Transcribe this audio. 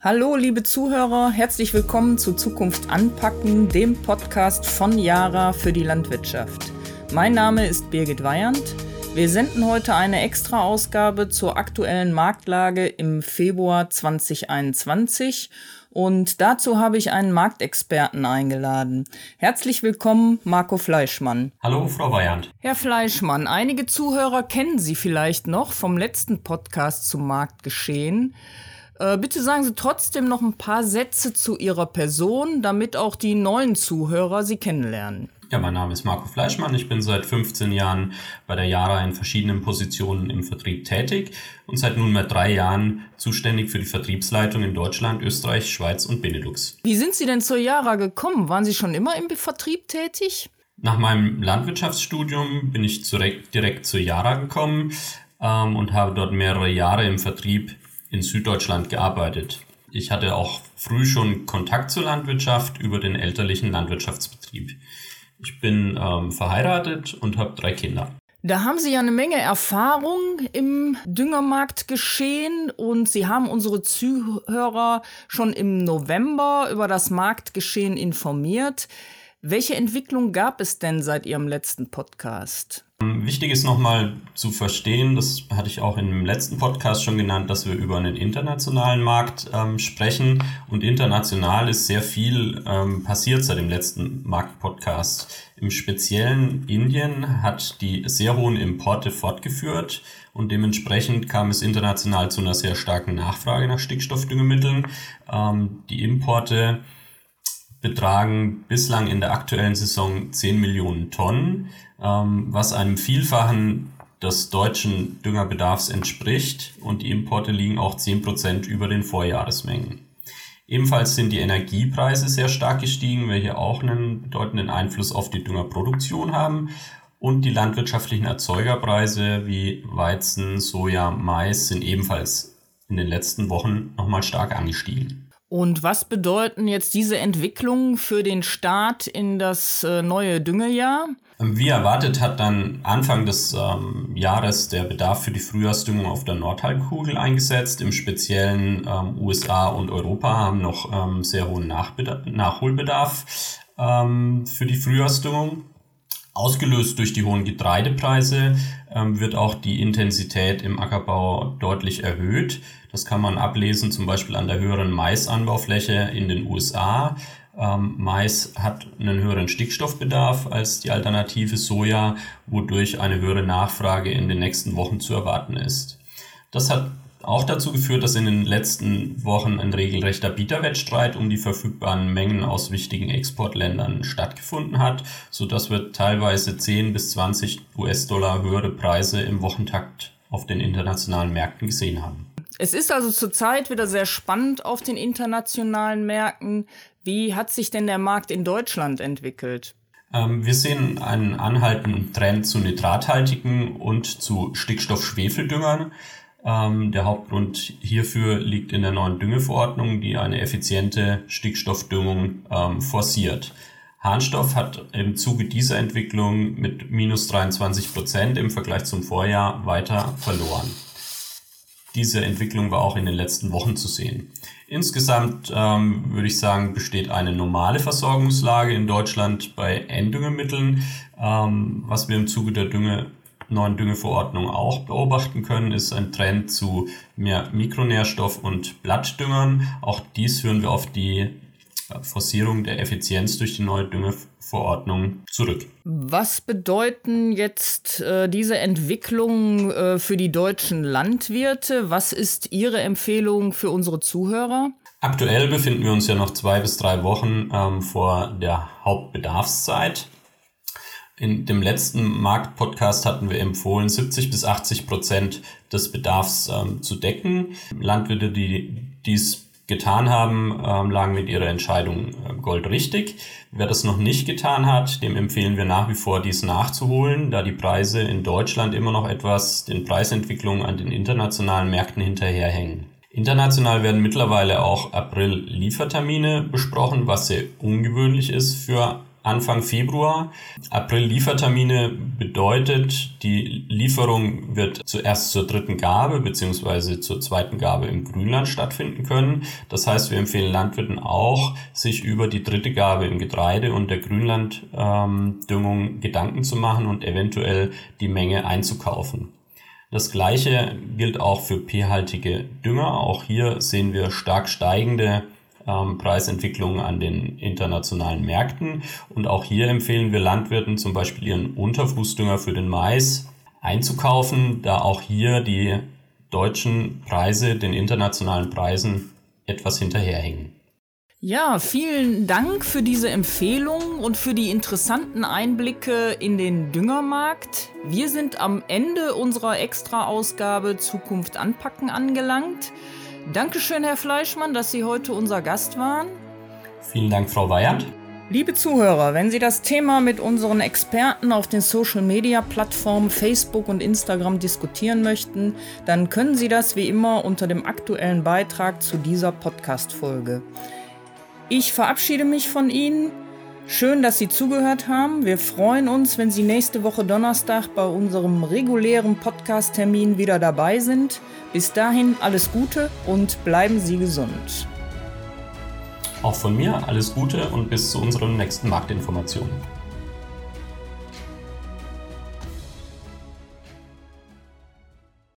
Hallo, liebe Zuhörer, herzlich willkommen zu Zukunft anpacken, dem Podcast von Yara für die Landwirtschaft. Mein Name ist Birgit Weyand. Wir senden heute eine Extra-Ausgabe zur aktuellen Marktlage im Februar 2021 und dazu habe ich einen Marktexperten eingeladen. Herzlich willkommen, Marco Fleischmann. Hallo, Frau Weyand. Herr Fleischmann, einige Zuhörer kennen Sie vielleicht noch vom letzten Podcast zum Marktgeschehen. Äh, bitte sagen Sie trotzdem noch ein paar Sätze zu Ihrer Person, damit auch die neuen Zuhörer Sie kennenlernen. Ja, mein Name ist Marco Fleischmann. Ich bin seit 15 Jahren bei der Jara in verschiedenen Positionen im Vertrieb tätig und seit nunmehr drei Jahren zuständig für die Vertriebsleitung in Deutschland, Österreich, Schweiz und Benelux. Wie sind Sie denn zur Jara gekommen? Waren Sie schon immer im Vertrieb tätig? Nach meinem Landwirtschaftsstudium bin ich direkt, direkt zur Jara gekommen ähm, und habe dort mehrere Jahre im Vertrieb in Süddeutschland gearbeitet. Ich hatte auch früh schon Kontakt zur Landwirtschaft über den elterlichen Landwirtschaftsbetrieb. Ich bin ähm, verheiratet und habe drei Kinder. Da haben Sie ja eine Menge Erfahrung im Düngermarkt geschehen und Sie haben unsere Zuhörer schon im November über das Marktgeschehen informiert. Welche Entwicklung gab es denn seit Ihrem letzten Podcast? Wichtig ist nochmal zu verstehen, das hatte ich auch im letzten Podcast schon genannt, dass wir über einen internationalen Markt ähm, sprechen. Und international ist sehr viel ähm, passiert seit dem letzten Marktpodcast. Im speziellen Indien hat die sehr hohen Importe fortgeführt und dementsprechend kam es international zu einer sehr starken Nachfrage nach Stickstoffdüngemitteln. Ähm, die Importe betragen bislang in der aktuellen Saison 10 Millionen Tonnen, ähm, was einem Vielfachen des deutschen Düngerbedarfs entspricht und die Importe liegen auch 10 Prozent über den Vorjahresmengen. Ebenfalls sind die Energiepreise sehr stark gestiegen, welche auch einen bedeutenden Einfluss auf die Düngerproduktion haben. Und die landwirtschaftlichen Erzeugerpreise wie Weizen, Soja, Mais sind ebenfalls in den letzten Wochen nochmal stark angestiegen. Und was bedeuten jetzt diese Entwicklungen für den Start in das äh, neue Düngejahr? Wie erwartet hat dann Anfang des ähm, Jahres der Bedarf für die Frühjahrsdüngung auf der Nordhalbkugel eingesetzt. Im speziellen ähm, USA und Europa haben noch ähm, sehr hohen Nachholbedarf ähm, für die Frühjahrsdüngung. Ausgelöst durch die hohen Getreidepreise ähm, wird auch die Intensität im Ackerbau deutlich erhöht. Das kann man ablesen zum Beispiel an der höheren Maisanbaufläche in den USA. Ähm, Mais hat einen höheren Stickstoffbedarf als die Alternative Soja, wodurch eine höhere Nachfrage in den nächsten Wochen zu erwarten ist. Das hat auch dazu geführt, dass in den letzten Wochen ein regelrechter Bieterwettstreit um die verfügbaren Mengen aus wichtigen Exportländern stattgefunden hat, so dass wir teilweise 10 bis 20 US-Dollar höhere Preise im Wochentakt auf den internationalen Märkten gesehen haben. Es ist also zurzeit wieder sehr spannend auf den internationalen Märkten. Wie hat sich denn der Markt in Deutschland entwickelt? Ähm, wir sehen einen anhaltenden Trend zu nitrathaltigen und zu Stickstoff-Schwefeldüngern. Ähm, der Hauptgrund hierfür liegt in der neuen Düngeverordnung, die eine effiziente Stickstoffdüngung ähm, forciert. Harnstoff hat im Zuge dieser Entwicklung mit minus 23 Prozent im Vergleich zum Vorjahr weiter verloren. Diese Entwicklung war auch in den letzten Wochen zu sehen. Insgesamt ähm, würde ich sagen, besteht eine normale Versorgungslage in Deutschland bei Enddüngemitteln. Ähm, was wir im Zuge der Dünge neuen Düngeverordnung auch beobachten können, ist ein Trend zu mehr Mikronährstoff- und Blattdüngern. Auch dies führen wir auf die äh, Forcierung der Effizienz durch die neue Düngeverordnung zurück. Was bedeuten jetzt äh, diese Entwicklungen äh, für die deutschen Landwirte? Was ist Ihre Empfehlung für unsere Zuhörer? Aktuell befinden wir uns ja noch zwei bis drei Wochen ähm, vor der Hauptbedarfszeit. In dem letzten Marktpodcast hatten wir empfohlen, 70 bis 80 Prozent des Bedarfs ähm, zu decken. Landwirte, die dies getan haben, ähm, lagen mit ihrer Entscheidung äh, goldrichtig. Wer das noch nicht getan hat, dem empfehlen wir nach wie vor, dies nachzuholen, da die Preise in Deutschland immer noch etwas den Preisentwicklungen an den internationalen Märkten hinterherhängen. International werden mittlerweile auch April-Liefertermine besprochen, was sehr ungewöhnlich ist für Anfang Februar. April-Liefertermine bedeutet, die Lieferung wird zuerst zur dritten Gabe bzw. zur zweiten Gabe im Grünland stattfinden können. Das heißt, wir empfehlen Landwirten auch, sich über die dritte Gabe im Getreide und der Grünlanddüngung ähm, Gedanken zu machen und eventuell die Menge einzukaufen. Das gleiche gilt auch für pH-haltige Dünger. Auch hier sehen wir stark steigende ähm, Preisentwicklungen an den internationalen Märkten. Und auch hier empfehlen wir Landwirten zum Beispiel ihren Unterfußdünger für den Mais einzukaufen, da auch hier die deutschen Preise den internationalen Preisen etwas hinterherhängen. Ja, vielen Dank für diese Empfehlung und für die interessanten Einblicke in den Düngermarkt. Wir sind am Ende unserer Extra-Ausgabe Zukunft anpacken angelangt. Dankeschön, Herr Fleischmann, dass Sie heute unser Gast waren. Vielen Dank, Frau Weyand. Liebe Zuhörer, wenn Sie das Thema mit unseren Experten auf den Social-Media-Plattformen Facebook und Instagram diskutieren möchten, dann können Sie das wie immer unter dem aktuellen Beitrag zu dieser Podcast-Folge. Ich verabschiede mich von Ihnen. Schön, dass Sie zugehört haben. Wir freuen uns, wenn Sie nächste Woche Donnerstag bei unserem regulären Podcast-Termin wieder dabei sind. Bis dahin alles Gute und bleiben Sie gesund. Auch von mir alles Gute und bis zu unseren nächsten Marktinformationen.